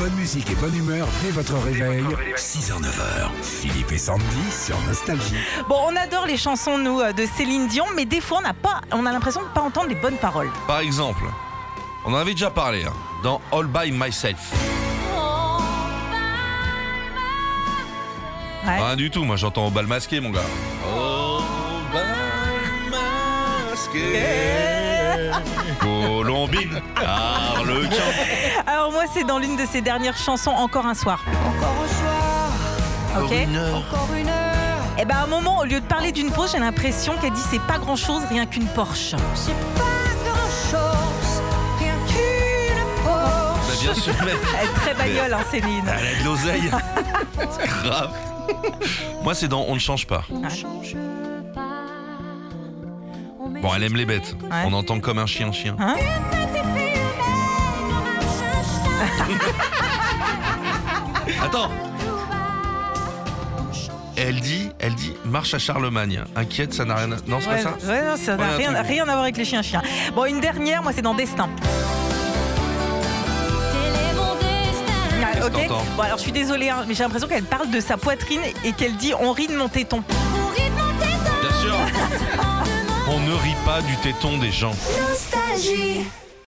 Bonne musique et bonne humeur dès votre réveil. 6h, 9h. Philippe et Sandy sur Nostalgie. Bon, on adore les chansons, nous, euh, de Céline Dion, mais des fois, on n'a pas, on a l'impression de ne pas entendre les bonnes paroles. Par exemple, on en avait déjà parlé hein, dans All by Myself. Ouais. Rien du tout, moi j'entends au bal masqué, mon gars. Au bal masqué. Colombine, Harlequin. Moi, c'est dans l'une de ses dernières chansons, Encore un soir. Encore un soir, Ok. Une heure. encore une heure. Et ben à un moment, au lieu de parler d'une pause, j'ai l'impression qu'elle dit c'est pas grand chose, rien qu'une Porsche. C'est pas grand chose, rien qu'une Porsche. Bah, bien sûr, mais Elle est très bagnole, hein, Céline. elle a de l'oseille. C'est grave. Moi, c'est dans On ne change pas. Bon, elle aime les bêtes. Ouais. On entend comme un chien-chien. Hein Attends. Elle dit, elle dit, marche à Charlemagne. Inquiète, ça n'a rien. à- Non, c'est Ouais, pas ça. ouais, non, ça n'a Ouais, un rien, truc. rien à voir avec les chiens-chiens. Bon, une dernière, moi, c'est dans Destin. Ah, ok. Bon, alors je suis désolée, hein, mais j'ai l'impression qu'elle parle de sa poitrine et qu'elle dit on rit de mon téton. Bien sûr. On ne rit pas du téton des gens. Nostalgie.